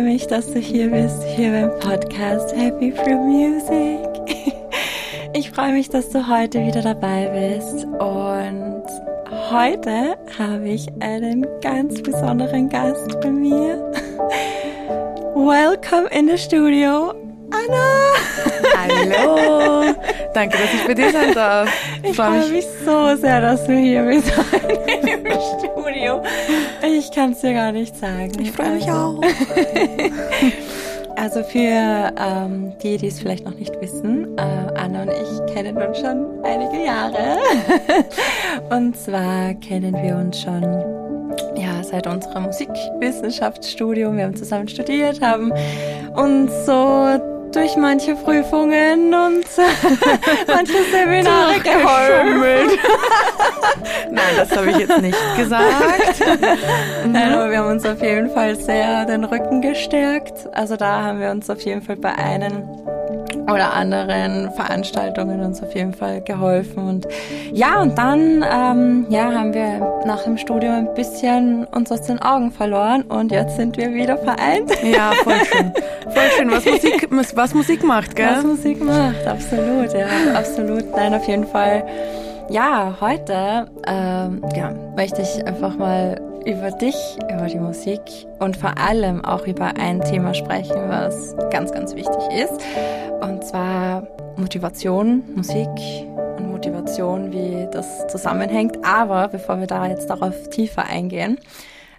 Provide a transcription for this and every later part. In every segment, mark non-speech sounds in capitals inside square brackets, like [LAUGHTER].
freue mich, dass du hier bist, hier beim Podcast Happy Through Music. [LAUGHS] Ich freue mich, dass du heute wieder dabei bist und heute habe ich einen ganz besonderen Gast bei mir. [LAUGHS] Welcome in the studio, Anna! Hallo! [LAUGHS] Danke, dass ich bei dir sein darf. Ich freue mich. mich so sehr, dass du hier bist. Ich kann es dir gar nicht sagen. Ich freue mich auch. [LAUGHS] Also für ähm, die, die es vielleicht noch nicht wissen, äh, Anna und ich kennen uns schon einige Jahre. [LAUGHS] und zwar kennen wir uns schon ja, seit unserem Musikwissenschaftsstudium. Wir haben zusammen studiert, haben uns so durch manche Prüfungen und [LAUGHS] manche Seminare geholfen. Nein, das habe ich jetzt nicht gesagt. [LAUGHS] Nein, aber wir haben uns auf jeden Fall sehr den Rücken gestärkt. Also da haben wir uns auf jeden Fall bei einem oder anderen Veranstaltungen uns auf jeden Fall geholfen. Und ja, und dann ähm, ja, haben wir nach dem Studium ein bisschen uns aus den Augen verloren und jetzt sind wir wieder vereint. Ja, voll schön. Voll schön, was Musik, [LAUGHS] was Musik macht, gell? Was Musik macht, absolut, ja, absolut. Nein, auf jeden Fall. Ja, heute ähm, ja, möchte ich einfach mal über dich, über die Musik und vor allem auch über ein Thema sprechen, was ganz, ganz wichtig ist. Und zwar Motivation, Musik und Motivation, wie das zusammenhängt. Aber bevor wir da jetzt darauf tiefer eingehen,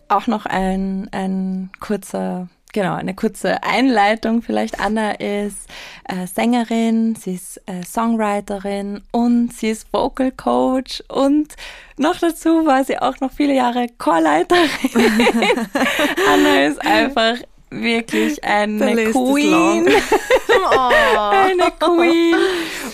auch noch ein, ein kurzer genau, eine kurze Einleitung vielleicht. Anna ist äh, Sängerin, sie ist äh, Songwriterin und sie ist Vocal Coach und noch dazu war sie auch noch viele Jahre Chorleiterin. [LAUGHS] Anna ist einfach wirklich eine Queen. [LAUGHS] oh. eine Queen.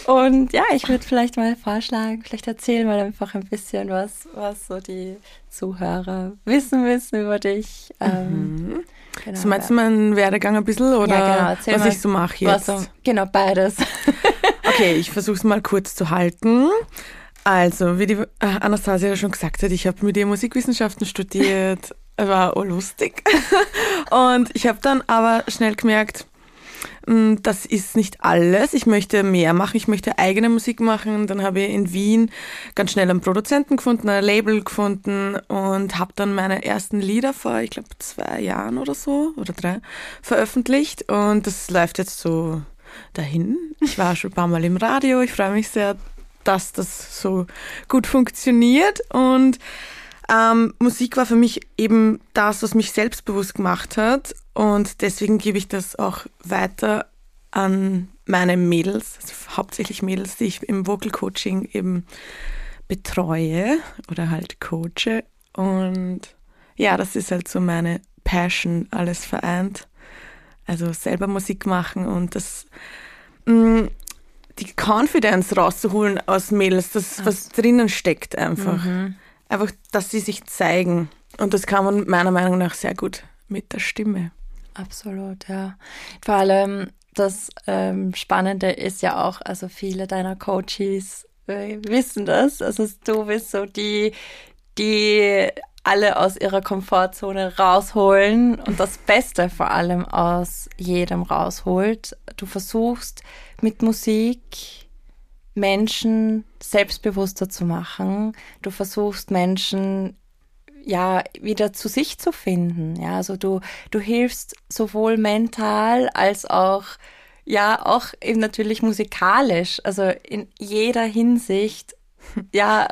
Und ja, ich würde vielleicht mal vorschlagen, vielleicht erzählen wir einfach ein bisschen was, was so die Zuhörer wissen wissen über dich. Ähm, mhm. Genau, so meinst du meinen Werdegang ein bisschen oder ja, genau. was mal, ich so mache jetzt? So, genau, beides. [LAUGHS] okay, ich versuche es mal kurz zu halten. Also, wie die äh, Anastasia schon gesagt hat, ich habe mit ihr Musikwissenschaften studiert, war auch lustig. [LAUGHS] Und ich habe dann aber schnell gemerkt, hm, das ist nicht alles. Ich möchte mehr machen. Ich möchte eigene Musik machen. Dann habe ich in Wien ganz schnell einen Produzenten gefunden, ein Label gefunden und habe dann meine ersten Lieder vor, ich glaube, zwei Jahren oder so oder drei veröffentlicht. Und das läuft jetzt so dahin. Ich war schon ein paar Mal im Radio. Ich freue mich sehr, dass das so gut funktioniert. Und ähm, Musik war für mich eben das, was mich selbstbewusst gemacht hat. Und deswegen gebe ich das auch weiter an meine Mädels, also hauptsächlich Mädels, die ich im Vocal Coaching eben betreue oder halt coache. Und ja, das ist halt so meine Passion, alles vereint. Also selber Musik machen und das mh, mm, die Confidence rauszuholen aus Mädels, das was drinnen steckt einfach. Mhm einfach, dass sie sich zeigen. Und das kann man meiner Meinung nach sehr gut mit der Stimme. Absolut, ja. Vor allem das ähm, Spannende ist ja auch, also viele deiner Coaches äh, wissen das. Also du bist so die, die alle aus ihrer Komfortzone rausholen und das Beste vor allem aus jedem rausholt. Du versuchst mit Musik Menschen selbstbewusster zu machen. Du versuchst Menschen ja wieder zu sich zu finden. Ja, also du du hilfst sowohl mental als auch ja auch eben natürlich musikalisch. Also in jeder Hinsicht ja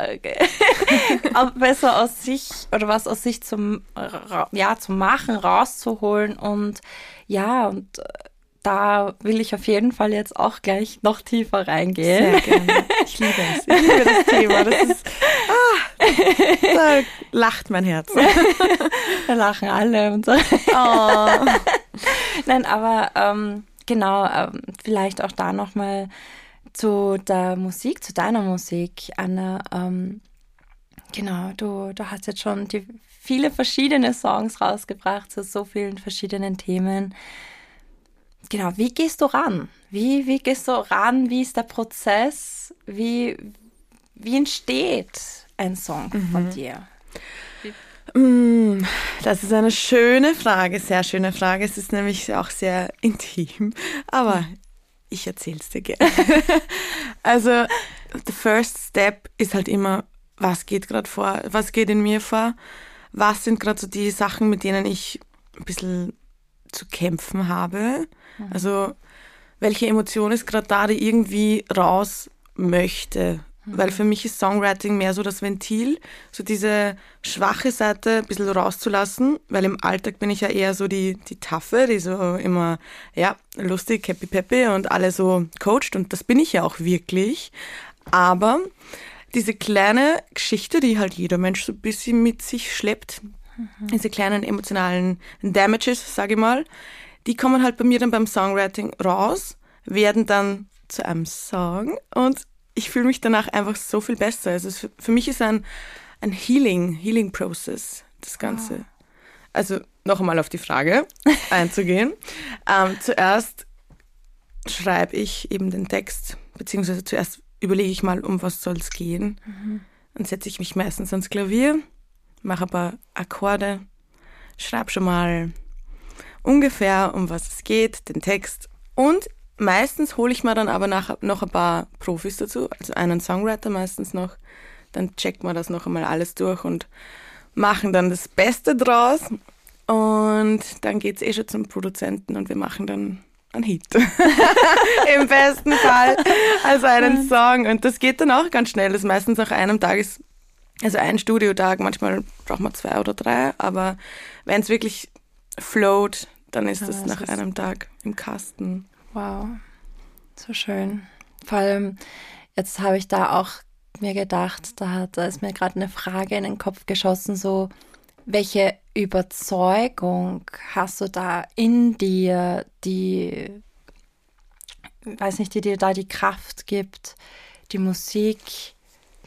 [LAUGHS] besser aus sich oder was aus sich zum ja zu machen rauszuholen und ja und da will ich auf jeden Fall jetzt auch gleich noch tiefer reingehen. Sehr gerne. Ich liebe es. Ich liebe das Thema. Das ist, ah, da lacht mein Herz. [LAUGHS] Da lachen alle und so. Oh. Nein, aber ähm, genau, ähm, vielleicht auch da nochmal zu der Musik, zu deiner Musik, Anna. Ähm, genau, du, du hast jetzt schon die viele verschiedene Songs rausgebracht zu so vielen verschiedenen Themen genau, wie gehst du ran? Wie, wie gehst du ran? Wie ist der Prozess? Wie, wie entsteht ein Song mhm. von dir? Mm, das ist eine schöne Frage, sehr schöne Frage. Es ist nämlich auch sehr intim, aber ich erzähle es dir gerne. [LAUGHS] also, the first step ist halt immer, was geht gerade vor, was geht in mir vor, was sind gerade so die Sachen, mit denen ich ein bisschen zu kämpfen habe. Mhm. Also, welche Emotion ist gerade da, die irgendwie raus möchte weil für mich ist Songwriting mehr so das Ventil, so diese schwache Seite ein bisschen rauszulassen, weil im Alltag bin ich ja eher so die, die Taffe, die so immer, ja, lustig, happy peppy und alle so coacht und das bin ich ja auch wirklich. Aber diese kleine Geschichte, die halt jeder Mensch so ein bisschen mit sich schleppt, mhm. diese kleinen emotionalen Damages, sage ich mal, die kommen halt bei mir dann beim Songwriting raus, werden dann zu einem Song und ich fühle mich danach einfach so viel besser. Also es, für mich ist ein, ein Healing, Healing Process, das Ganze. Oh. Also noch einmal auf die Frage [LAUGHS] einzugehen. Ähm, zuerst schreibe ich eben den Text, beziehungsweise zuerst überlege ich mal, um was soll es gehen. Mhm. Dann setze ich mich meistens ans Klavier, mache ein paar Akkorde, schreibe schon mal ungefähr, um was es geht, den Text und Meistens hole ich mir dann aber nach, noch ein paar Profis dazu, also einen Songwriter meistens noch. Dann checkt man das noch einmal alles durch und machen dann das Beste draus. Und dann geht es eh schon zum Produzenten und wir machen dann einen Hit. [LAUGHS] Im besten Fall. Also einen Song. Und das geht dann auch ganz schnell. Das ist meistens nach einem Tag ist, also ein Studiotag, manchmal braucht man zwei oder drei, aber wenn es wirklich float, dann ist es nach einem Tag im Kasten. Wow, so schön. Vor allem, jetzt habe ich da auch mir gedacht, da, hat, da ist mir gerade eine Frage in den Kopf geschossen, so, welche Überzeugung hast du da in dir, die, weiß nicht, die dir da die Kraft gibt, die Musik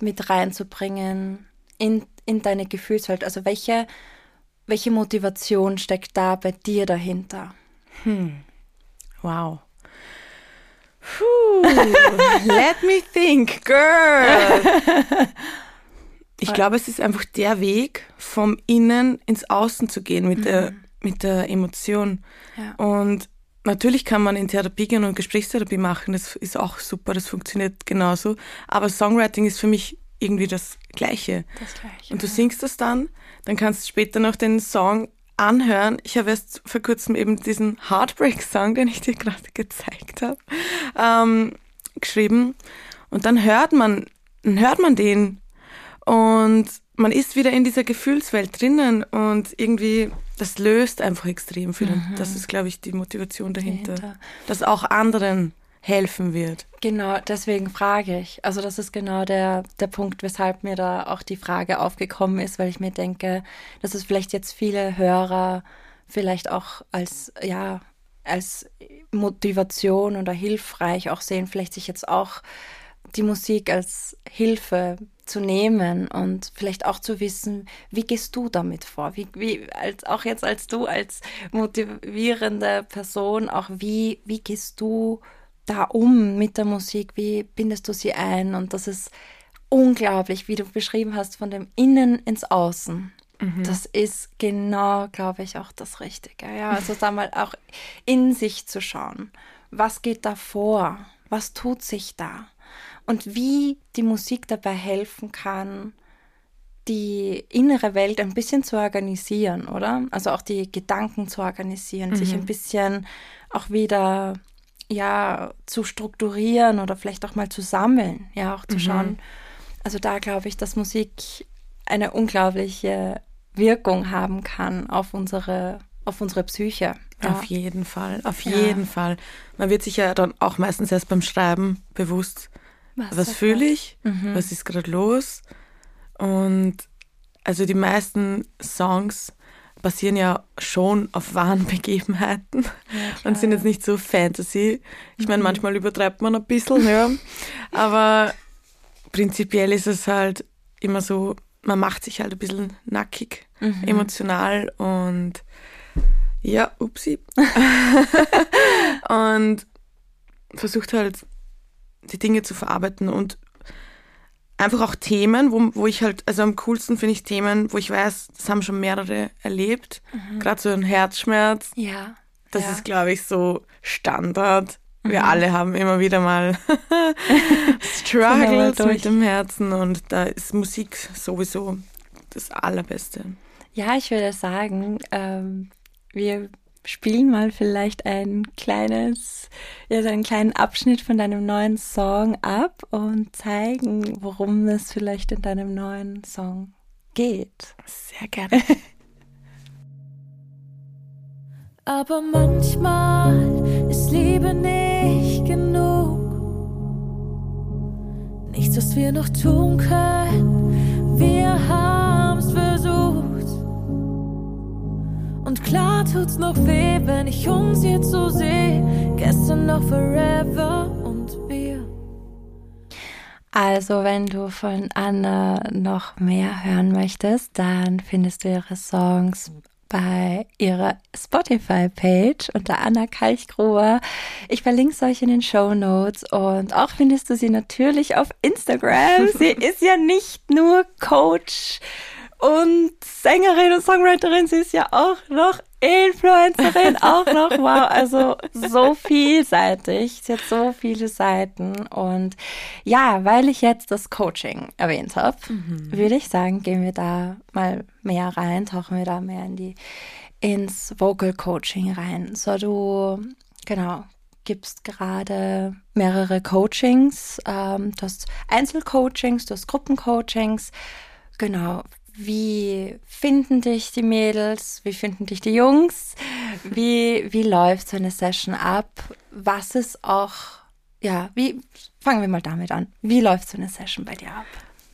mit reinzubringen in, in deine Gefühlswelt? Also welche, welche Motivation steckt da bei dir dahinter? Hm. Wow. [LAUGHS] Puh, let me think, girl. Ich glaube, es ist einfach der Weg, vom Innen ins Außen zu gehen mit, mhm. der, mit der Emotion. Ja. Und natürlich kann man in Therapie gehen und Gesprächstherapie machen, das ist auch super, das funktioniert genauso. Aber Songwriting ist für mich irgendwie das Gleiche. Das Gleiche. Und du singst das dann, dann kannst du später noch den Song anhören. Ich habe erst vor kurzem eben diesen Heartbreak-Song, den ich dir gerade gezeigt habe, ähm, geschrieben. Und dann hört man, dann hört man den und man ist wieder in dieser Gefühlswelt drinnen und irgendwie, das löst einfach extrem viel. Mhm. Das ist, glaube ich, die Motivation dahinter. dahinter. Dass auch anderen helfen wird. Genau, deswegen frage ich. Also das ist genau der, der Punkt, weshalb mir da auch die Frage aufgekommen ist, weil ich mir denke, dass es vielleicht jetzt viele Hörer vielleicht auch als, ja, als Motivation oder hilfreich auch sehen, vielleicht sich jetzt auch die Musik als Hilfe zu nehmen und vielleicht auch zu wissen, wie gehst du damit vor? Wie, wie als, auch jetzt als du als motivierende Person, auch wie, wie gehst du da um mit der Musik? Wie bindest du sie ein? Und das ist unglaublich, wie du beschrieben hast, von dem Innen ins Außen. Mhm. Das ist genau, glaube ich, auch das Richtige. Ja, also da mal auch in sich zu schauen. Was geht da vor? Was tut sich da? Und wie die Musik dabei helfen kann, die innere Welt ein bisschen zu organisieren, oder? Also auch die Gedanken zu organisieren, mhm. sich ein bisschen auch wieder ja zu strukturieren oder vielleicht auch mal zu sammeln, ja auch zu mhm. schauen. Also da glaube ich, dass Musik eine unglaubliche Wirkung haben kann auf unsere auf unsere Psyche. Ja. Auf jeden Fall, auf ja. jeden Fall. Man wird sich ja dann auch meistens erst beim Schreiben bewusst, was, was fühle ich, mhm. was ist gerade los. Und also die meisten Songs basieren ja schon auf wahren [LAUGHS] Begebenheiten ja, und sind jetzt nicht so Fantasy. Ich meine, mhm. manchmal übertreibt man ein bisschen, ja. Aber prinzipiell ist es halt immer so, man macht sich halt ein bisschen nackig, mhm. emotional und ja, upsi. [LAUGHS] und versucht halt die Dinge zu verarbeiten und einfach auch Themen, wo, wo ich halt, also am coolsten finde ich Themen, wo ich weiß, das haben schon mehrere erlebt. Mhm. Gerade so ein Herzschmerz. Ja. Das ja. ist, glaube ich, so Standard. Wir mhm. alle haben immer wieder mal [LAUGHS] Struggles mit dem Herzen und da ist Musik sowieso das Allerbeste. Ja, ich würde sagen, ähm, wir spielen mal vielleicht ein kleines, ja, so einen kleinen Abschnitt von deinem neuen Song ab und zeigen, worum es vielleicht in deinem neuen Song geht. Sehr gerne. [LAUGHS] Aber manchmal ist Liebe nicht genug. Nichts, was wir noch tun können. Wir haben's klar tut's noch weh, wenn ich uns jetzt so sehe. Gestern noch forever und wir. Also, wenn du von Anna noch mehr hören möchtest, dann findest du ihre Songs bei ihrer Spotify-Page unter Anna Kalchgruber. Ich verlinke es euch in den Show Notes und auch findest du sie natürlich auf Instagram. [LAUGHS] sie ist ja nicht nur Coach und Sängerin und Songwriterin, sie ist ja auch noch Influencerin, [LAUGHS] auch noch, wow, also so vielseitig, sie hat so viele Seiten und ja, weil ich jetzt das Coaching erwähnt habe, mhm. würde ich sagen, gehen wir da mal mehr rein, tauchen wir da mehr in die, ins Vocal Coaching rein. So, du, genau, gibst gerade mehrere Coachings, ähm, du hast Einzelcoachings, du hast Gruppencoachings, genau, wie finden dich die Mädels? Wie finden dich die Jungs? Wie, wie läuft so eine Session ab? Was ist auch, ja, wie, fangen wir mal damit an. Wie läuft so eine Session bei dir ab?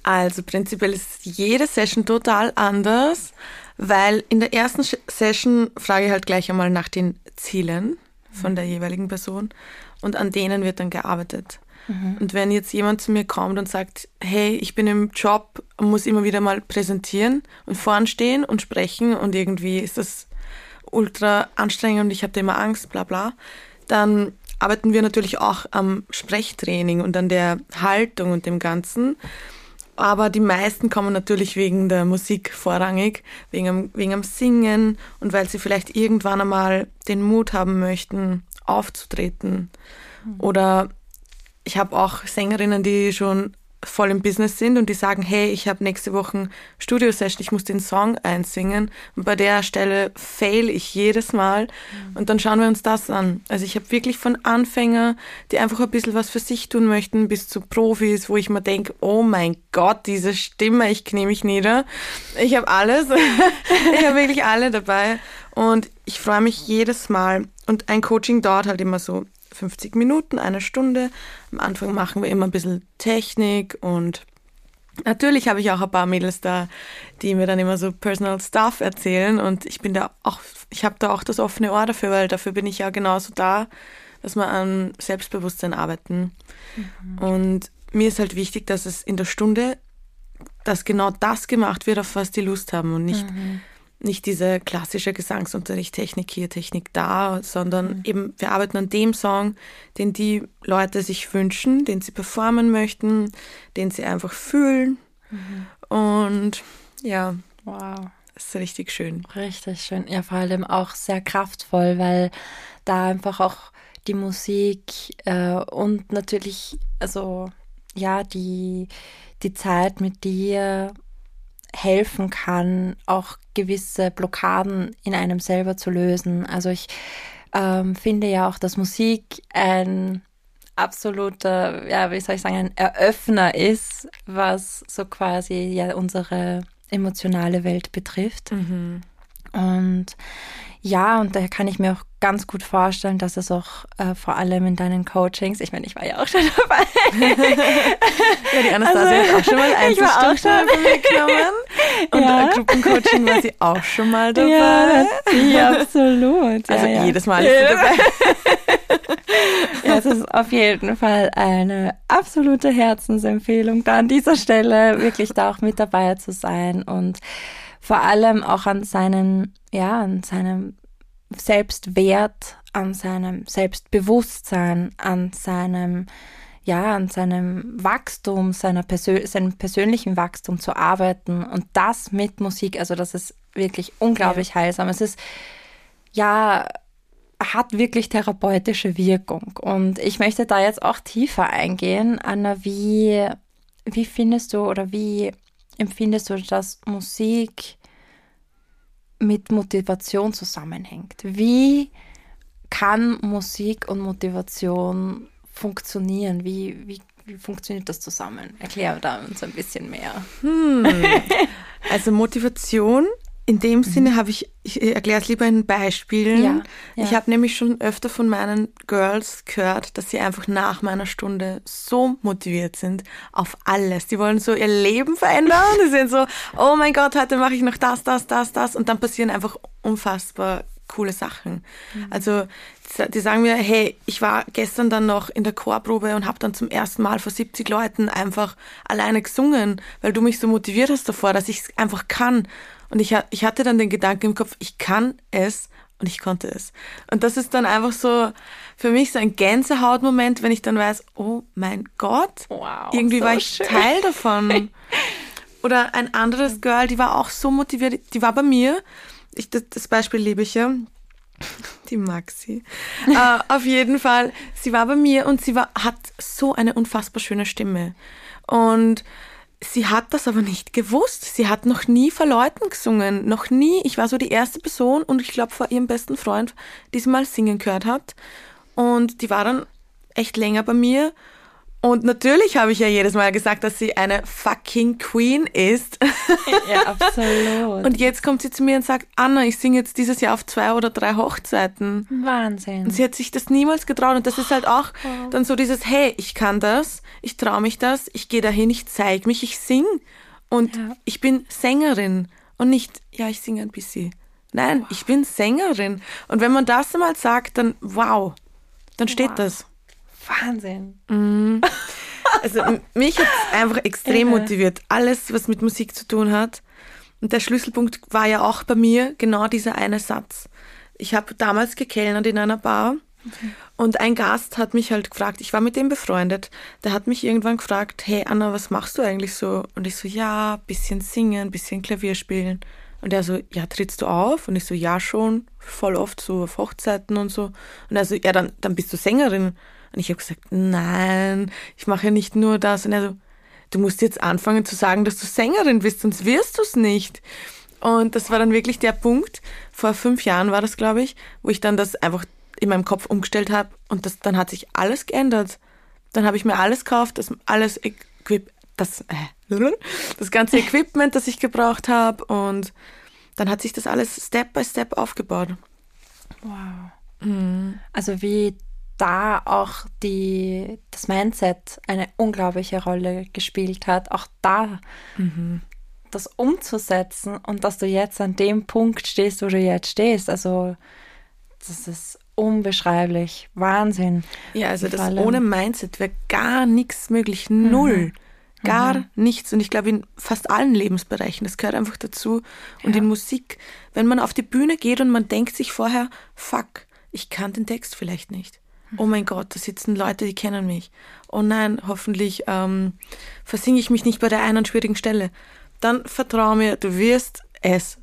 Also prinzipiell ist jede Session total anders, weil in der ersten Session frage ich halt gleich einmal nach den Zielen von der jeweiligen Person und an denen wird dann gearbeitet. Mhm. Und wenn jetzt jemand zu mir kommt und sagt, hey, ich bin im Job, muss immer wieder mal präsentieren und vorn stehen und sprechen und irgendwie ist das ultra anstrengend und ich habe da immer Angst, bla bla, dann arbeiten wir natürlich auch am Sprechtraining und an der Haltung und dem Ganzen. Aber die meisten kommen natürlich wegen der Musik vorrangig, wegen am, wegen am Singen und weil sie vielleicht irgendwann einmal den Mut haben möchten, aufzutreten. Mhm. Oder ich habe auch Sängerinnen, die schon voll im Business sind und die sagen, hey, ich habe nächste Woche Studio-Session, ich muss den Song einsingen. Und bei der Stelle fail ich jedes Mal. Mhm. Und dann schauen wir uns das an. Also ich habe wirklich von Anfänger, die einfach ein bisschen was für sich tun möchten, bis zu Profis, wo ich mir denke, oh mein Gott, diese Stimme, ich knie mich nieder. Ich habe alles. [LAUGHS] ich habe wirklich alle dabei. Und ich freue mich jedes Mal. Und ein Coaching dauert halt immer so 50 Minuten, eine Stunde. Am Anfang machen wir immer ein bisschen Technik und natürlich habe ich auch ein paar Mädels da, die mir dann immer so Personal Stuff erzählen und ich bin da auch, ich habe da auch das offene Ohr dafür, weil dafür bin ich ja genauso da, dass wir an Selbstbewusstsein arbeiten. Mhm. Und mir ist halt wichtig, dass es in der Stunde, dass genau das gemacht wird, auf was die Lust haben und nicht mhm nicht diese klassische Gesangsunterricht, Technik hier, Technik da, sondern mhm. eben wir arbeiten an dem Song, den die Leute sich wünschen, den sie performen möchten, den sie einfach fühlen. Mhm. Und ja, wow. Das ist richtig schön. Richtig schön. Ja, vor allem auch sehr kraftvoll, weil da einfach auch die Musik äh, und natürlich, also ja, die, die Zeit mit dir helfen kann, auch gewisse Blockaden in einem selber zu lösen. Also ich ähm, finde ja auch, dass Musik ein absoluter, ja, wie soll ich sagen, ein Eröffner ist, was so quasi ja unsere emotionale Welt betrifft. Mhm. Und ja, und da kann ich mir auch ganz gut vorstellen, dass es auch äh, vor allem in deinen Coachings, ich meine, ich war ja auch schon dabei. [LAUGHS] ja, die Anastasia also, hat auch schon mal Einzelstunden von mir genommen. [LAUGHS] Und ja. Gruppencoaching war sie auch schon mal dabei. Ja, ja absolut. Also ja, jedes Mal ist sie dabei. [LAUGHS] ja, es ist auf jeden Fall eine absolute Herzensempfehlung, da an dieser Stelle wirklich da auch mit dabei zu sein und vor allem auch an seinen, ja, an seinem Selbstwert, an seinem Selbstbewusstsein, an seinem, ja, an seinem Wachstum, seiner Persö seinem persönlichen Wachstum zu arbeiten und das mit Musik, also das ist wirklich unglaublich ja. heilsam. Es ist, ja, hat wirklich therapeutische Wirkung. Und ich möchte da jetzt auch tiefer eingehen, Anna, wie, wie findest du oder wie empfindest du, dass Musik mit Motivation zusammenhängt? Wie kann Musik und Motivation funktionieren? Wie, wie, wie funktioniert das zusammen? Erklär da uns ein bisschen mehr. Hm. Also Motivation in dem mhm. Sinne habe ich, ich erkläre es lieber in Beispielen. Ja, ja. Ich habe nämlich schon öfter von meinen Girls gehört, dass sie einfach nach meiner Stunde so motiviert sind auf alles. Die wollen so ihr Leben verändern. Die sind so, oh mein Gott, heute mache ich noch das, das, das, das. Und dann passieren einfach unfassbar coole Sachen. Mhm. Also die sagen mir, hey, ich war gestern dann noch in der Chorprobe und habe dann zum ersten Mal vor 70 Leuten einfach alleine gesungen, weil du mich so motiviert hast davor, dass ich es einfach kann. Und ich, ich hatte dann den Gedanken im Kopf, ich kann es und ich konnte es. Und das ist dann einfach so für mich so ein Gänsehautmoment, wenn ich dann weiß, oh mein Gott, wow, irgendwie so war ich schön. Teil davon. [LAUGHS] Oder ein anderes Girl, die war auch so motiviert, die war bei mir. Ich, das, das Beispiel liebe ich ja. Die Maxi. uh, auf jeden Fall, sie war bei mir und sie war, hat so eine unfassbar schöne Stimme. Und Sie hat das aber nicht gewusst. Sie hat noch nie vor Leuten gesungen. Noch nie. Ich war so die erste Person und ich glaube vor ihrem besten Freund, die sie mal singen gehört hat. Und die war dann echt länger bei mir. Und natürlich habe ich ja jedes Mal gesagt, dass sie eine fucking Queen ist. [LAUGHS] Ja, absolut. Und jetzt kommt sie zu mir und sagt, Anna, ich singe jetzt dieses Jahr auf zwei oder drei Hochzeiten. Wahnsinn. Und sie hat sich das niemals getraut. Und das ist halt auch dann so dieses, hey, ich kann das, ich traue mich das, ich gehe dahin, ich zeige mich, ich sing. Und ja. ich bin Sängerin. Und nicht, ja, ich singe ein bisschen. Nein, wow. ich bin Sängerin. Und wenn man das einmal sagt, dann wow, dann steht wow. das. Wahnsinn. Mhm. Also mich hat einfach extrem Irre. motiviert. Alles, was mit Musik zu tun hat. Und der Schlüsselpunkt war ja auch bei mir genau dieser eine Satz. Ich habe damals gekellnert in einer Bar okay. und ein Gast hat mich halt gefragt, ich war mit dem befreundet, der hat mich irgendwann gefragt, hey Anna, was machst du eigentlich so? Und ich so, ja, bisschen singen, bisschen Klavier spielen. Und er so, ja, trittst du auf? Und ich so, ja, schon, voll oft so auf Hochzeiten und so. Und er so, ja, dann, dann bist du Sängerin. Und ich habe gesagt, nein, ich mache ja nicht nur das. Und er so, du musst jetzt anfangen zu sagen, dass du Sängerin bist, sonst wirst du es nicht. Und das war dann wirklich der Punkt, vor fünf Jahren war das, glaube ich, wo ich dann das einfach in meinem Kopf umgestellt habe und das, dann hat sich alles geändert. Dann habe ich mir alles gekauft, das alles Equip, das, äh, [LAUGHS] das ganze Equipment, das ich gebraucht habe und dann hat sich das alles Step by Step aufgebaut. Wow. Mhm. Also wie da auch die, das Mindset eine unglaubliche Rolle gespielt hat, auch da mhm. das umzusetzen und dass du jetzt an dem Punkt stehst, wo du jetzt stehst. Also das ist unbeschreiblich. Wahnsinn. Ja, also das ohne Mindset wäre gar nichts möglich. Null. Mhm. Gar mhm. nichts. Und ich glaube, in fast allen Lebensbereichen, das gehört einfach dazu. Und ja. in Musik, wenn man auf die Bühne geht und man denkt sich vorher, fuck, ich kann den Text vielleicht nicht oh mein Gott, da sitzen Leute, die kennen mich. Oh nein, hoffentlich ähm, versinge ich mich nicht bei der einen schwierigen Stelle. Dann vertraue mir, du wirst es,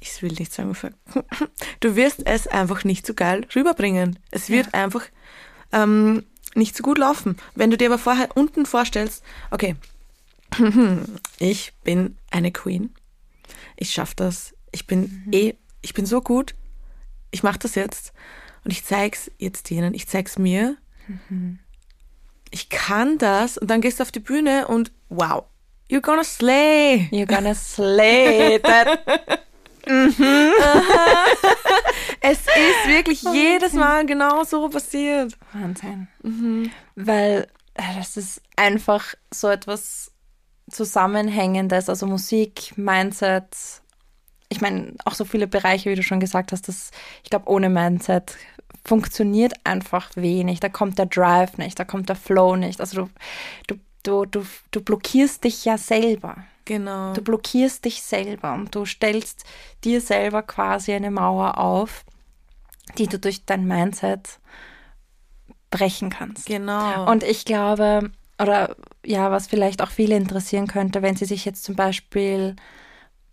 ich will nicht sagen, [LAUGHS] du wirst es einfach nicht so geil rüberbringen. Es wird ja. einfach ähm, nicht so gut laufen. Wenn du dir aber vorher unten vorstellst, okay, [LAUGHS] ich bin eine Queen, ich schaffe das, ich bin mhm. eh, ich bin so gut, ich mache das jetzt und ich zeig's jetzt denen, ich zeig's mir. Mhm. Ich kann das und dann gehst du auf die Bühne und wow, you're gonna slay. You're gonna slay. That. [LAUGHS] mhm. es ist wirklich Wahnsinn. jedes Mal genau so passiert. Wahnsinn. Mhm. Weil äh, das ist einfach so etwas Zusammenhängendes, also Musik, Mindset, ich meine, auch so viele Bereiche, wie du schon gesagt hast, dass ich glaube, ohne Mindset funktioniert einfach wenig. Da kommt der Drive nicht, da kommt der Flow nicht. Also du, du, du, du, blockierst dich ja selber. Genau. Du blockierst dich selber und du stellst dir selber quasi eine Mauer auf, die du durch dein Mindset sprechen kannst. Genau. Und ich glaube, oder ja, was vielleicht auch viele interessieren könnte, wenn sie sich jetzt zum Beispiel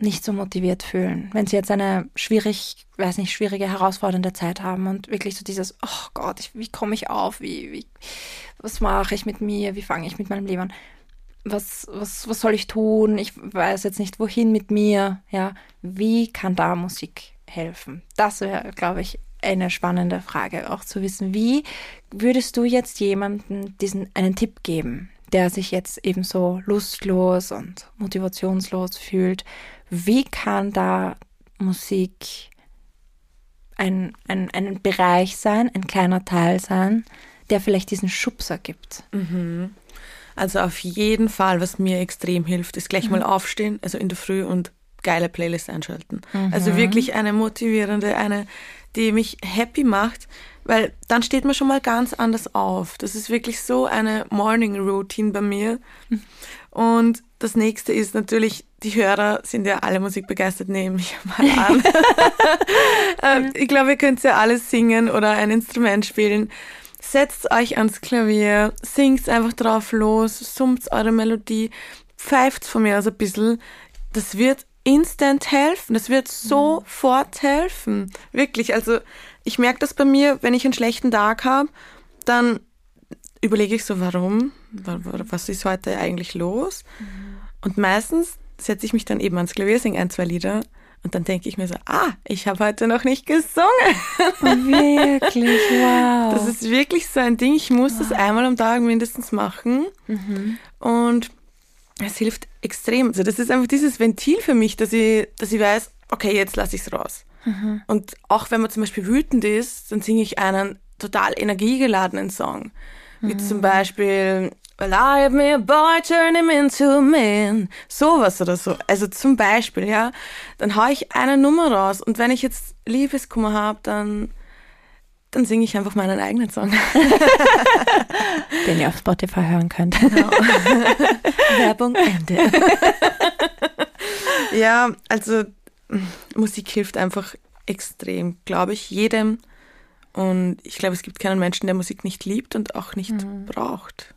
nicht so motiviert fühlen, wenn sie jetzt eine schwierig, weiß nicht, schwierige, herausfordernde Zeit haben und wirklich so dieses, oh Gott, ich, wie komme ich auf, wie, wie, was mache ich mit mir, wie fange ich mit meinem Leben an, was, was, was soll ich tun, ich weiß jetzt nicht, wohin mit mir, ja, wie kann da Musik helfen? Das wäre, glaube ich, eine spannende Frage, auch zu wissen, wie würdest du jetzt jemandem diesen einen Tipp geben, der sich jetzt eben so lustlos und motivationslos fühlt? Wie kann da Musik ein, ein, ein Bereich sein, ein kleiner Teil sein, der vielleicht diesen Schubser gibt? Also auf jeden Fall, was mir extrem hilft, ist gleich mal aufstehen, also in der Früh und geile Playlist einschalten. Also wirklich eine motivierende, eine, die mich happy macht, weil dann steht man schon mal ganz anders auf. Das ist wirklich so eine Morning Routine bei mir. Und das nächste ist natürlich, die Hörer sind ja alle musikbegeistert, nehme ich mal an. [LAUGHS] Ähm, ich glaube, ihr könnt ja alles singen oder ein Instrument spielen. Setzt euch ans Klavier, singt einfach drauf los, summt eure Melodie, pfeift von mir aus ein bisschen. Das wird instant helfen. Das wird sofort helfen. Wirklich. Also ich merke das bei mir, wenn ich einen schlechten Tag habe, dann überlege ich so, warum? Wa- wa- Was ist heute eigentlich los? Und meistens setze ich mich dann eben ans Klavier, singe ein, zwei Lieder und dann denke ich mir so, ah, ich habe heute noch nicht gesungen. Wirklich, wow. Das ist wirklich so ein Ding. Ich muss das einmal am Tag mindestens machen. Und es hilft extrem. Also das ist einfach dieses Ventil für mich, dass ich, dass ich weiß, okay, jetzt lasse ich es raus. Und auch wenn man zum Beispiel wütend ist, dann singe ich einen total energiegeladenen Song. Wie zum Beispiel Well, I me a boy, turn him into a man. Sowas oder so. Also zum Beispiel, ja. Dann hau ich eine Nummer raus. Und wenn ich jetzt Liebeskummer habe, dann, dann singe ich einfach meinen eigenen Song. [LAUGHS] Den ihr auf Spotify hören könnt. [LAUGHS] Werbung Ende. [LAUGHS] Ja, also Musik hilft einfach extrem, glaube ich, jedem. Und ich glaube, es gibt keinen Menschen, der Musik nicht liebt und auch nicht braucht.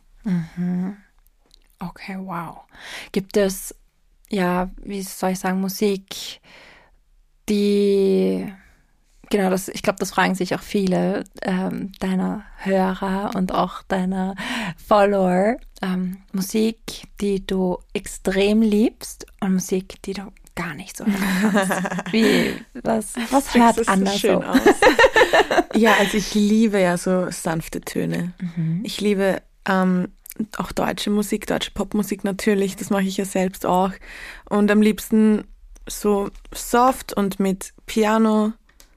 Okay, wow. Gibt es, ja, wie soll ich sagen, Musik, die, genau, das, ich glaube, das fragen sich auch viele ähm, deiner Hörer und auch deiner Follower. Ähm, Musik, die du extrem liebst und Musik, die du gar nicht so hören kannst. [LAUGHS] Wie, was, was hört anders schön so? aus. [LAUGHS] ja, also ich liebe ja so sanfte Töne. Ich liebe ähm, auch deutsche Musik, deutsche Popmusik natürlich, das mache ich ja selbst auch. Und am liebsten so soft und mit Piano,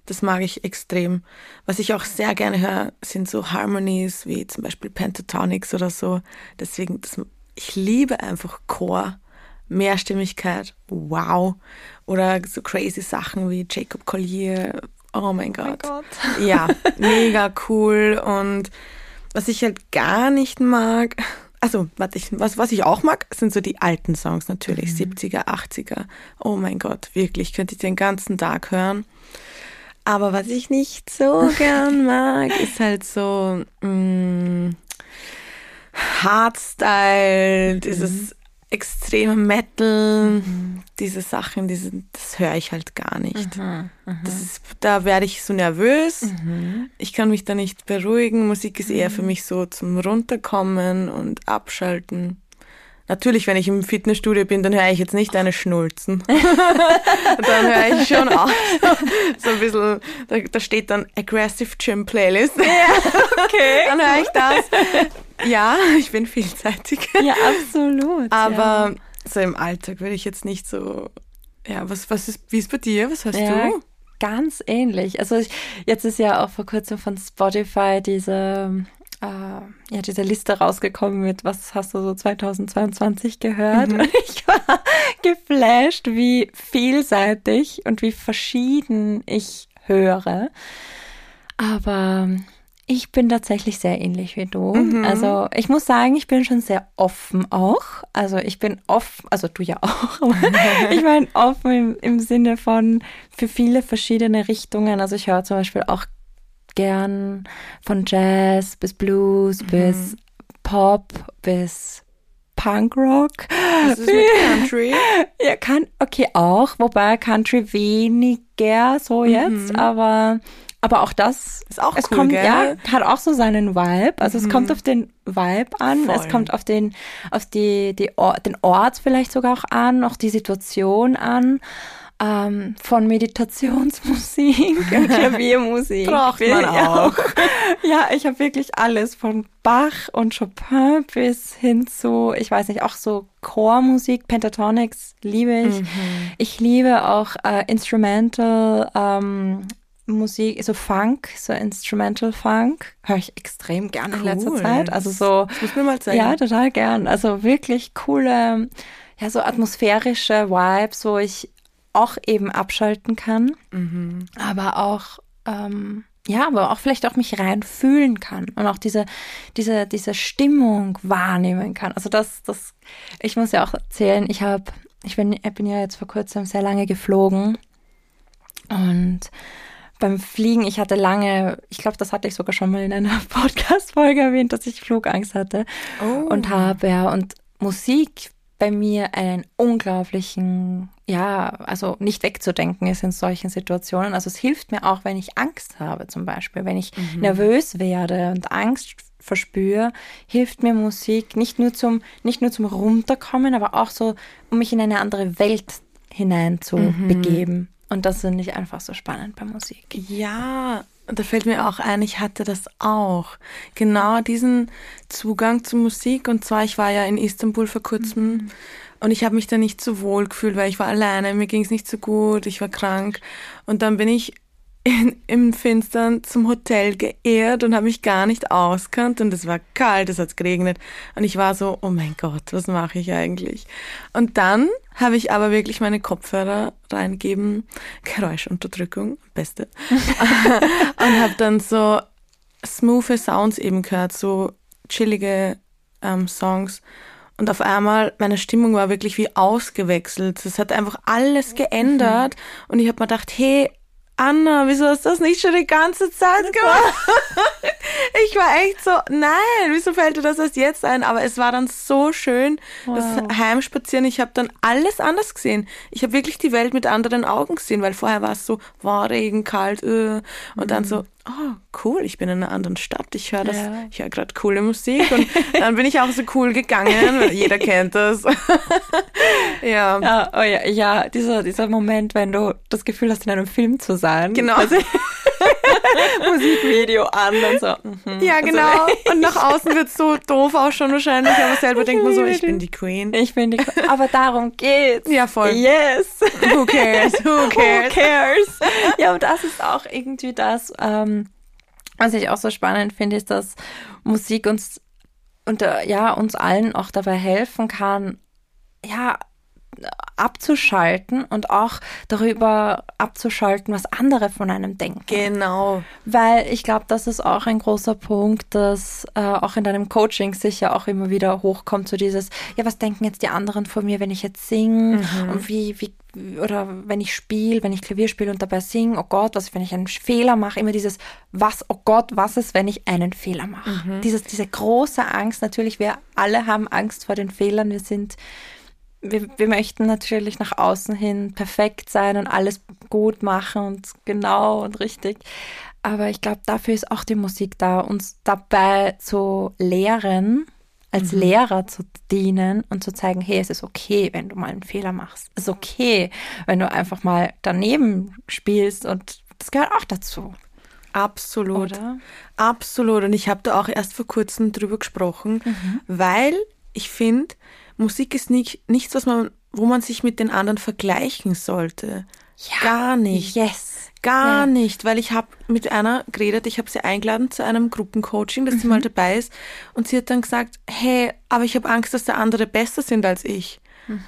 das mag ich extrem. Was ich auch sehr gerne höre, sind so Harmonies, wie zum Beispiel Pentatonics oder so. Deswegen, das, ich liebe einfach Chor. Mehrstimmigkeit, wow. Oder so crazy Sachen wie Jacob Collier, oh mein Gott. [LAUGHS] Ja, [LAUGHS] mega cool. Und was ich halt gar nicht mag, also warte, ich, was, was ich auch mag, sind so die alten Songs natürlich, 70er, 80er. Oh mein Gott, wirklich, könnte ich den ganzen Tag hören. Aber was ich nicht so gern [LAUGHS] mag, ist halt so mh, Hardstyle, dieses extreme Metal, diese Sachen, diese, das höre ich halt gar nicht. Das ist, da werde ich so nervös. Ich kann mich da nicht beruhigen. Musik ist eher für mich so zum Runterkommen und Abschalten. Natürlich, wenn ich im Fitnessstudio bin, dann höre ich jetzt nicht eine Schnulzen. [LAUGHS] dann höre ich schon [LAUGHS] auch so ein bisschen, da, da steht dann Aggressive Gym Playlist. Okay. [LAUGHS] dann höre ich das. Ja, ich bin vielseitig. Ja, absolut. Aber so im Alltag würde ich jetzt nicht so. Ja, was, was ist, wie ist bei dir? Was hast Ja, du? ganz ähnlich. Also ich, jetzt ist ja auch vor kurzem von Spotify diese, äh, ja, diese Liste rausgekommen mit, was hast du so 2022 gehört? [LAUGHS] Und ich war [LAUGHS] geflasht, wie vielseitig und wie verschieden ich höre. Aber ich bin tatsächlich sehr ähnlich wie du. Also ich muss sagen, ich bin schon sehr offen auch. Also ich bin offen, also du ja auch, [LAUGHS] ich meine offen im, im Sinne von für viele verschiedene Richtungen. Also ich höre zum Beispiel auch gern von Jazz bis Blues bis Pop bis Punkrock. Was ist mit Country? [LAUGHS] Ja, kann, okay, auch, wobei Country weniger so jetzt, aber, aber auch das Ist auch es cool, kommt, gell? ja, hat auch so seinen Vibe. Also es kommt auf den Vibe an, Voll. es kommt auf den, auf die, die Or den Ort vielleicht sogar auch an, auch die Situation an. Ähm, von Meditationsmusik und [LAUGHS] Klaviermusik. Braucht man ja, auch. [LAUGHS] ja, ich habe wirklich alles von Bach und Chopin bis hin zu, ich weiß nicht, auch so Chormusik, Pentatonics liebe ich. Mhm. Ich liebe auch äh, Instrumental ähm, Musik, so Funk, so Instrumental Funk, höre ich extrem gerne in letzter Cool. Zeit. Also so, Das muss mir mal zeigen. ja, total gern. Also wirklich coole, ja, so atmosphärische Vibes, wo ich auch eben abschalten kann, Mhm. aber auch, ähm, ja, aber auch vielleicht auch mich rein fühlen kann und auch diese, diese, diese Stimmung wahrnehmen kann. Also das, das, ich muss ja auch erzählen, ich habe, ich bin, ich bin ja jetzt vor kurzem sehr lange geflogen und beim Fliegen, ich hatte lange, ich glaube, das hatte ich sogar schon mal in einer [LAUGHS] Podcast-Folge erwähnt, dass ich Flugangst hatte Oh. und habe ja und Musik bei mir einen unglaublichen, ja, also nicht wegzudenken ist in solchen Situationen. Also es hilft mir auch, wenn ich Angst habe zum Beispiel, wenn ich nervös werde und Angst verspüre, hilft mir Musik nicht nur zum, nicht nur zum Runterkommen, aber auch so, um mich in eine andere Welt hinein zu begeben. Und das finde ich einfach so spannend bei Musik. Ja, da fällt mir auch ein, ich hatte das auch. Genau diesen Zugang zu Musik. Und zwar, ich war ja in Istanbul vor kurzem und ich habe mich da nicht so wohl gefühlt, weil ich war alleine, mir ging es nicht so gut, ich war krank. Und dann bin ich in, im Finstern zum Hotel geehrt und habe mich gar nicht auskannt und es war kalt, es hat geregnet und ich war so, oh mein Gott, was mache ich eigentlich? Und dann habe ich aber wirklich meine Kopfhörer reingeben, Geräuschunterdrückung, beste, [LAUGHS] und habe dann so smooth Sounds eben gehört, so chillige ähm, Songs. Und auf einmal, meine Stimmung war wirklich wie ausgewechselt. Es hat einfach alles geändert. Und ich habe mir gedacht, hey, Anna, wieso hast du das nicht schon die ganze Zeit gemacht? [LAUGHS] ich war echt so, nein, wieso fällt dir das erst jetzt ein? Aber es war dann so schön, das Heimspazieren. Ich habe dann alles anders gesehen. Ich habe wirklich die Welt mit anderen Augen gesehen, weil vorher war es so, war Regen, kalt, äh, und dann so, oh, cool, ich bin in einer anderen Stadt. Ich höre das, Ja. ich höre gerade coole Musik. Und dann bin ich auch so cool gegangen, jeder kennt das. [LAUGHS] ja. Ja, oh ja, ja, dieser, dieser Moment, wenn du das Gefühl hast, in einem Film zu sein. Genau. Also, [LAUGHS] [LAUGHS] Musikvideo an und so. mhm. Ja, genau. [LAUGHS] Und nach außen wird so doof auch schon wahrscheinlich, aber selber denkt man so, ich bin die Queen. Ich bin die, aber darum geht's. Ja, voll. Yes. Who cares? [LAUGHS] Who cares? Who cares? Ja, und das ist auch irgendwie das, ähm, was ich auch so spannend finde, ist, dass Musik uns, und, ja, uns allen auch dabei helfen kann, ja, abzuschalten und auch darüber abzuschalten, was andere von einem denken. Genau. Weil ich glaube, das ist auch ein großer Punkt, dass äh, auch in deinem Coaching sicher auch immer wieder hochkommt, so dieses, ja, was denken jetzt die anderen von mir, wenn ich jetzt singe und wie, wie, oder wenn ich spiele, wenn ich Klavier spiele und dabei singe, oh Gott, was, wenn ich einen Fehler mache, immer dieses, was, oh Gott, was ist, wenn ich einen Fehler mache? Dieses, diese große Angst, natürlich, wir alle haben Angst vor den Fehlern, wir sind wir, wir möchten natürlich nach außen hin perfekt sein und alles gut machen und genau und richtig. Aber ich glaube, dafür ist auch die Musik da, uns dabei zu lehren, als Lehrer zu dienen und zu zeigen, hey, es ist okay, wenn du mal einen Fehler machst. Es ist okay, wenn du einfach mal daneben spielst und das gehört auch dazu, Absolut. oder? Absolut. Und ich habe da auch erst vor kurzem drüber gesprochen, weil ich finde, Musik ist nicht, nichts, was man, wo man sich mit den anderen vergleichen sollte. Gar nicht. Yes. Gar Ja. nicht, weil ich habe mit einer geredet, ich habe sie eingeladen zu einem Gruppencoaching, dass sie mal dabei ist und sie hat dann gesagt, hey, aber ich habe Angst, dass der andere besser sind als ich.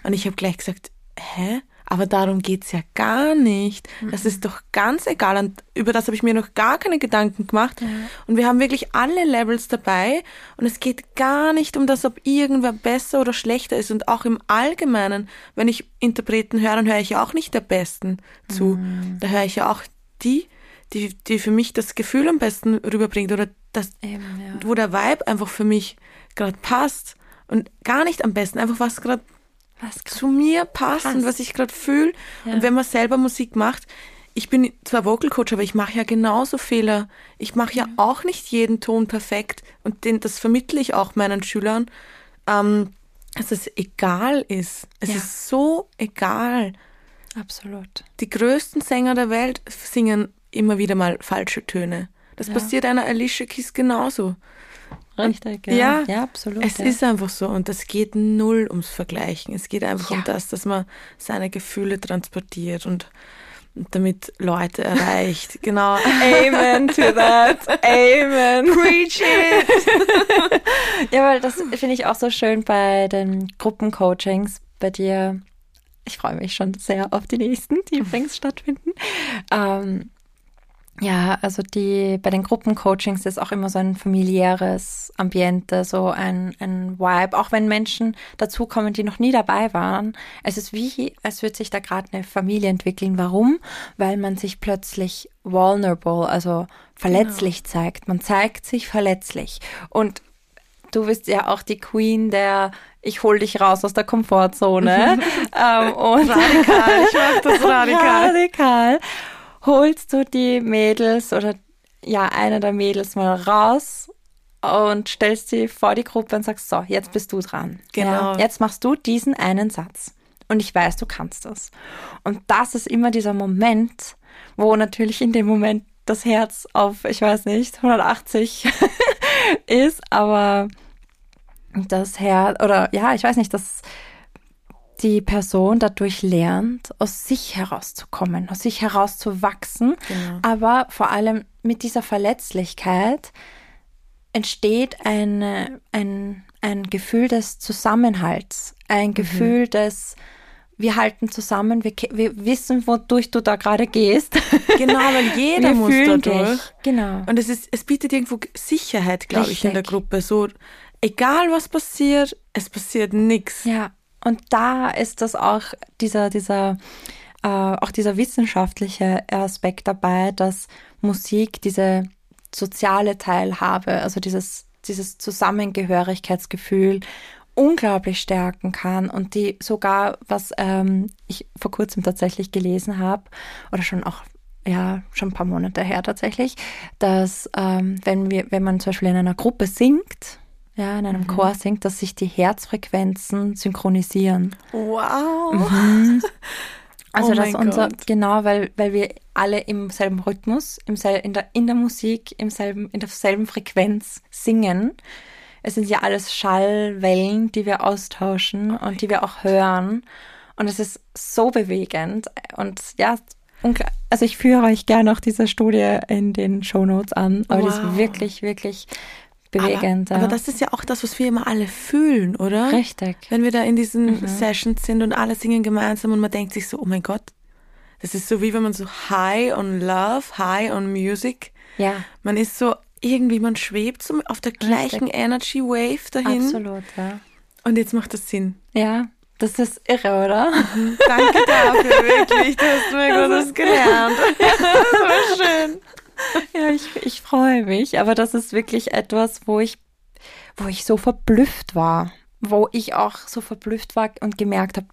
Und ich habe gleich gesagt, hä? Aber darum geht's ja gar nicht. Das ist doch ganz egal. Und über das habe ich mir noch gar keine Gedanken gemacht. Und wir haben wirklich alle Levels dabei. Und es geht gar nicht um das, ob irgendwer besser oder schlechter ist. Und auch im Allgemeinen, wenn ich Interpreten höre, dann höre ich ja auch nicht der Besten zu. Da höre ich ja auch die, die, die für mich das Gefühl am besten rüberbringt oder das, Eben, ja. wo der Vibe einfach für mich gerade passt und gar nicht am besten, einfach was gerade Was zu mir passt, Passt. und was ich gerade fühle. Ja. Und wenn man selber Musik macht, ich bin zwar Vocal Coach, aber ich mache ja genauso Fehler. Ich mache ja auch nicht jeden Ton perfekt und den, das vermittle ich auch meinen Schülern, ähm, dass es egal ist. Es Ja. ist so egal. Absolut. Die größten Sänger der Welt singen immer wieder mal falsche Töne. Das Ja. passiert einer Alicia Keys genauso. Richtig, ja. ja, ja absolut. Es ja. ist einfach so und es geht null ums Vergleichen. Es geht einfach Ja. um das, dass man seine Gefühle transportiert und und damit Leute erreicht. [LAUGHS] genau. Amen to that. Amen. Preach it! [LAUGHS] Ja, weil das finde ich auch so schön bei den Gruppencoachings bei dir. Ich freue mich schon sehr auf die nächsten, die übrigens stattfinden. Ähm, ja, also die bei den Gruppencoachings ist auch immer so ein familiäres Ambiente, so ein, ein Vibe, auch wenn Menschen dazukommen, die noch nie dabei waren. Es ist wie, als würde sich da gerade eine Familie entwickeln. Warum? Weil man sich plötzlich vulnerable, also verletzlich zeigt. Man zeigt sich verletzlich. Und du bist ja auch die Queen der ich hol dich raus aus der Komfortzone. [LAUGHS] ähm, und Radikal, ich mach das [LAUGHS] radikal. radikal holst du die Mädels oder ja, eine der Mädels mal raus und stellst sie vor die Gruppe und sagst, so, jetzt bist du dran. Genau. Ja, jetzt machst du diesen einen Satz. Und ich weiß, du kannst das. Und das ist immer dieser Moment, wo natürlich in dem Moment das Herz auf, ich weiß nicht, 180 [LAUGHS] ist, aber das Herz, oder ja, ich weiß nicht, dass die Person dadurch lernt, aus sich herauszukommen, aus sich herauszuwachsen, Genau. aber vor allem mit dieser Verletzlichkeit entsteht eine, ein, ein Gefühl des Zusammenhalts, ein Gefühl des wir halten zusammen, wir, wir wissen, wodurch du da gerade gehst. Genau, weil [LAUGHS] jeder wir muss da durch. dich. Genau. Und es ist, es bietet irgendwo Sicherheit, glaube ich, in der. Gruppe. So, egal was passiert, es passiert nichts. Ja, und da ist das auch dieser, dieser, äh, auch dieser wissenschaftliche Aspekt dabei, dass Musik diese soziale Teilhabe, also dieses, dieses Zusammengehörigkeitsgefühl unglaublich stärken kann und die sogar, was ähm, ich vor kurzem tatsächlich gelesen habe, oder schon auch ja, schon ein paar Monate her tatsächlich, dass ähm, wenn wir, wenn man zum Beispiel in einer Gruppe singt, ja, in einem Chor singt, dass sich die Herzfrequenzen synchronisieren. Wow. [LAUGHS] Also Oh dass unser, Gott. genau, weil, weil wir alle im selben Rhythmus, im sel, in, der, in der Musik, im selben, in derselben Frequenz singen. Es sind ja alles Schallwellen, die wir austauschen und die wir auch hören. Und es ist so bewegend. Und ja, also ich führe euch gerne auch diese Studie in den Shownotes an. Aber die Wow. ist wirklich, wirklich bewegend. Aber, ja. aber das ist ja auch das, was wir immer alle fühlen, oder? Richtig. Wenn wir da in diesen Mhm. Sessions sind und alle singen gemeinsam und man denkt sich so, oh mein Gott, das ist so wie wenn man so high on love, high on music. Ja, Man ist so irgendwie, man schwebt so auf der gleichen Energy Wave dahin. absolut, ja. Und jetzt macht das Sinn. Ja, das ist irre, oder? Danke dafür, wirklich. Du hast mir gerade was gelernt. [LAUGHS] das war schön. [LAUGHS] Ja, ich, ich freue mich, aber das ist wirklich etwas, wo ich, wo ich so verblüfft war, wo ich auch so verblüfft war und gemerkt habe,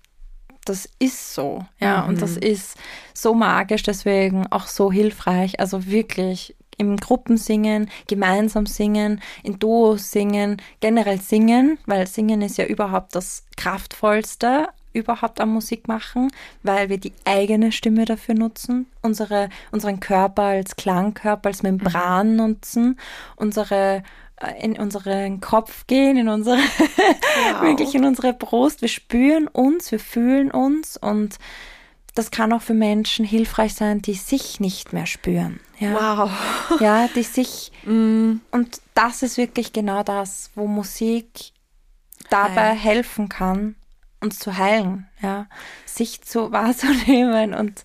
das ist so, ja, und das ist so magisch, deswegen auch so hilfreich, also wirklich im Gruppensingen, gemeinsam singen, in Duos singen, generell singen, weil Singen ist ja überhaupt das kraftvollste überhaupt am Musik machen, weil wir die eigene Stimme dafür nutzen, unsere, unseren Körper als Klangkörper, als Membran nutzen, unsere äh, in unseren Kopf gehen, in unsere [LAUGHS] wirklich in unsere Brust. Wir spüren uns, wir fühlen uns und das kann auch für Menschen hilfreich sein, die sich nicht mehr spüren. Ja, Wow. [LAUGHS] ja die sich Mm, und das ist wirklich genau das, wo Musik dabei Heilen. helfen kann, uns zu heilen, ja, sich zu [LAUGHS] wahrzunehmen und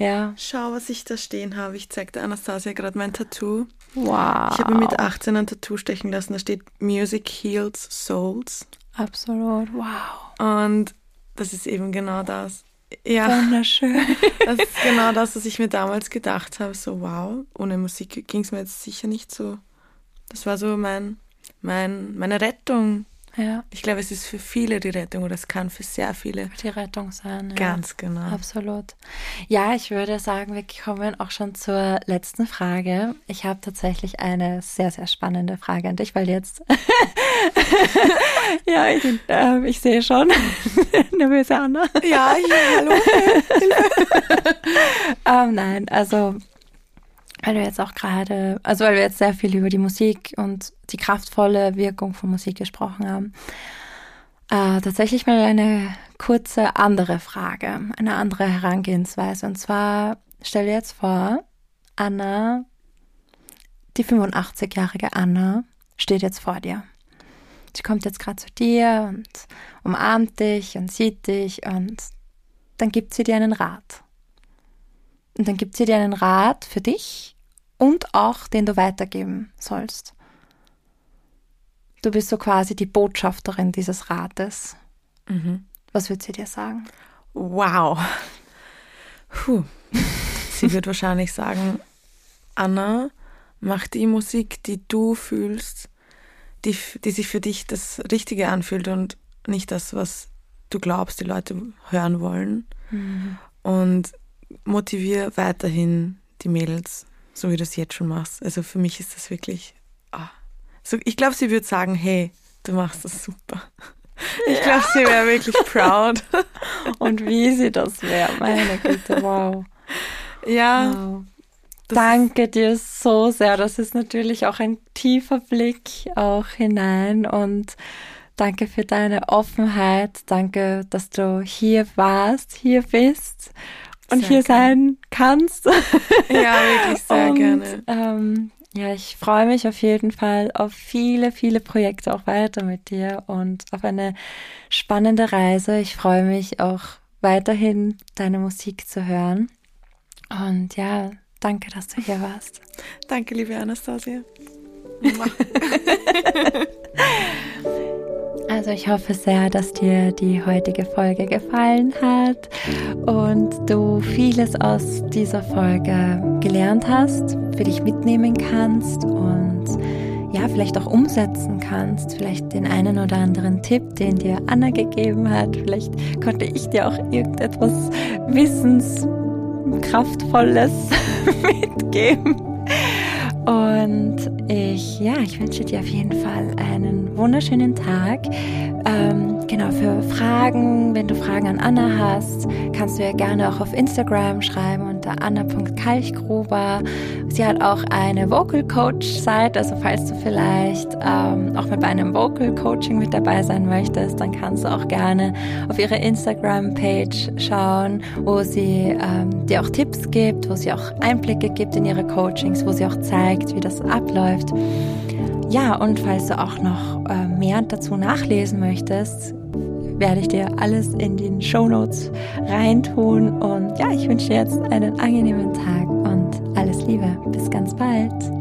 ja, Schau, was ich da stehen habe. Ich zeig der Anastasia gerade mein Tattoo. wow. Ich habe mir mit 18 ein Tattoo stechen lassen. Da steht Music Heals Souls. absolut, wow. Und das ist eben genau das. Ja, Wunderschön. [LAUGHS] das ist genau das, was ich mir damals gedacht habe. So, wow, ohne Musik ging es mir jetzt sicher nicht so. Das war so mein, mein, meine Rettung. Ja, Ich glaube, es ist für viele die Rettung oder es kann für sehr viele. die Rettung sein. Ja. Ganz genau. Absolut. Ja, ich würde sagen, wir kommen auch schon zur letzten Frage. Ich habe tatsächlich eine sehr, sehr spannende Frage an dich, weil jetzt, [LAUGHS] ja, ich, äh, ich sehe schon, [LAUGHS] nervöse Anna. Ja, ja, hallo. [LAUGHS] Ähm, nein, also weil wir jetzt auch gerade, also weil wir jetzt sehr viel über die Musik und die kraftvolle Wirkung von Musik gesprochen haben. Äh, tatsächlich mal eine kurze andere Frage, eine andere Herangehensweise. Und zwar stell dir jetzt vor, Anna, die 85-jährige Anna, steht jetzt vor dir. Sie kommt jetzt gerade zu dir und umarmt dich und sieht dich und dann gibt sie dir einen Rat. Und dann gibt sie dir einen Rat für dich und auch, den du weitergeben sollst. Du bist so quasi die Botschafterin dieses Rates. Mhm. Was wird sie dir sagen? Wow. Puh. Sie wird [LAUGHS] wahrscheinlich sagen, Anna, mach die Musik, die du fühlst, die, die sich für dich das Richtige anfühlt und nicht das, was du glaubst, die Leute hören wollen. Und motivier weiterhin die Mädels, so wie du es jetzt schon machst. Also für mich ist das wirklich. ah. So, ich glaube, sie würde sagen, hey, du machst das super. Ich glaube, sie wäre wirklich [LAUGHS] proud. Und wie sie das wäre, meine Güte, wow. Ja, wow. Danke dir so sehr. Das ist natürlich auch ein tiefer Blick auch hinein und danke für deine Offenheit. Danke, dass du hier warst, hier bist und Sehr hier gerne. sein kannst. [LAUGHS] Ja, wirklich sehr und, gerne. Ähm, ja, ich freue mich auf jeden Fall auf viele, viele Projekte auch weiter mit dir und auf eine spannende Reise. Ich freue mich auch weiterhin deine Musik zu hören. Und ja, danke, dass du hier warst. [LAUGHS] Danke, liebe Anastasia. [LAUGHS] Also ich hoffe sehr, dass dir die heutige Folge gefallen hat und du vieles aus dieser Folge gelernt hast, für dich mitnehmen kannst und ja, vielleicht auch umsetzen kannst. Vielleicht den einen oder anderen Tipp, den dir Anna gegeben hat. Vielleicht konnte ich dir auch irgendetwas Wissenskraftvolles [LAUGHS] mitgeben. Und ich, ja, ich wünsche dir auf jeden Fall einen wunderschönen Tag. Ähm, genau, für Fragen, wenn du Fragen an Anna hast, kannst du ja gerne auch auf Instagram schreiben unter anna.kalchgruber. Sie hat auch eine Vocal Coach Seite, also falls du vielleicht ähm, auch mit bei einem Vocal Coaching mit dabei sein möchtest, dann kannst du auch gerne auf ihre Instagram Page schauen, wo sie ähm, dir auch Tipps gibt, wo sie auch Einblicke gibt in ihre Coachings, wo sie auch zeigt, wie das abläuft. Ja, und falls du auch noch äh, mehr dazu nachlesen möchtest, werde ich dir alles in den Show Notes reintun. Und ja, ich wünsche dir jetzt einen angenehmen Tag und alles Liebe. Bis ganz bald.